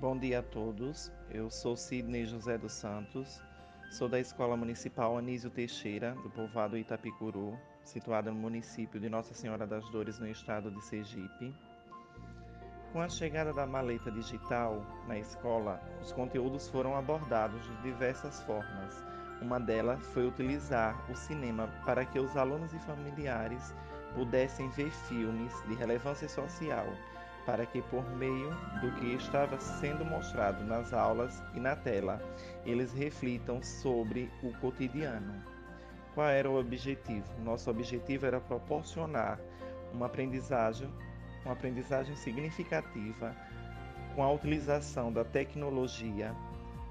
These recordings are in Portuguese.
Bom dia a todos. Eu sou Sidney José dos Santos, sou da Escola Municipal Anísio Teixeira, do povoado Itapicuru, situada no município de Nossa Senhora das Dores, no estado de Sergipe. Com a chegada da maleta digital na escola, os conteúdos foram abordados de diversas formas. Uma delas foi utilizar o cinema para que os alunos e familiares pudessem ver filmes de relevância social para que, por meio do que estava sendo mostrado nas aulas e na tela, eles reflitam sobre o cotidiano. Qual era o objetivo? Nosso objetivo era proporcionar uma aprendizagem, uma aprendizagem significativa com a utilização da tecnologia,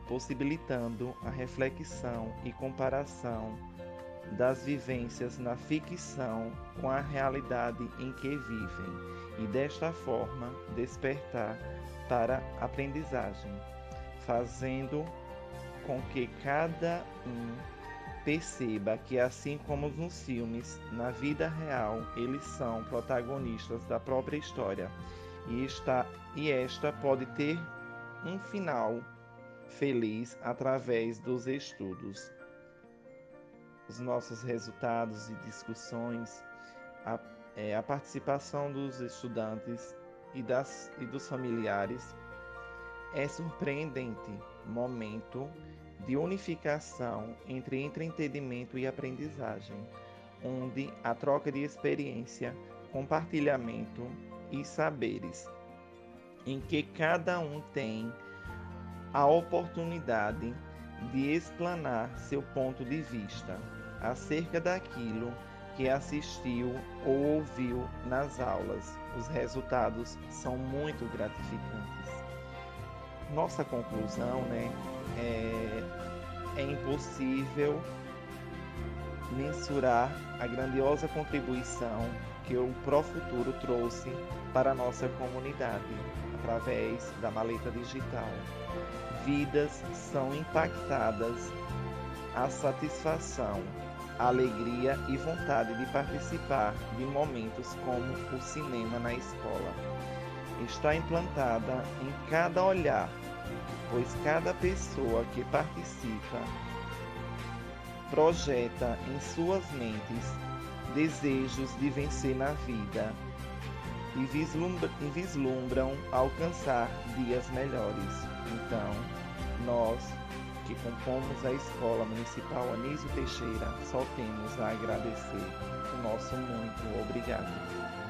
possibilitando a reflexão e comparação das vivências na ficção com a realidade em que vivem e desta forma despertar para aprendizagem, fazendo com que cada um perceba que assim como nos filmes, na vida real, eles são protagonistas da própria história e está e esta pode ter um final feliz através dos estudos. Os nossos resultados e discussões é, a participação dos estudantes e, das, e dos familiares. É surpreendente momento de unificação entre entretenimento e aprendizagem, onde a troca de experiência, compartilhamento e saberes, em que cada um tem a oportunidade de explanar seu ponto de vista acerca daquilo que assistiu ou ouviu nas aulas. Os resultados são muito gratificantes. Nossa conclusão né, é, é impossível mensurar a grandiosa contribuição que o Profuturo trouxe para a nossa comunidade através da maleta digital. Vidas são impactadas, a satisfação alegria e vontade de participar de momentos como o cinema na escola. Está implantada em cada olhar, pois cada pessoa que participa projeta em suas mentes desejos de vencer na vida e, vislumbram alcançar dias melhores. Então, nós que compomos a Escola Municipal Anísio Teixeira, só temos a agradecer. O nosso muito obrigado.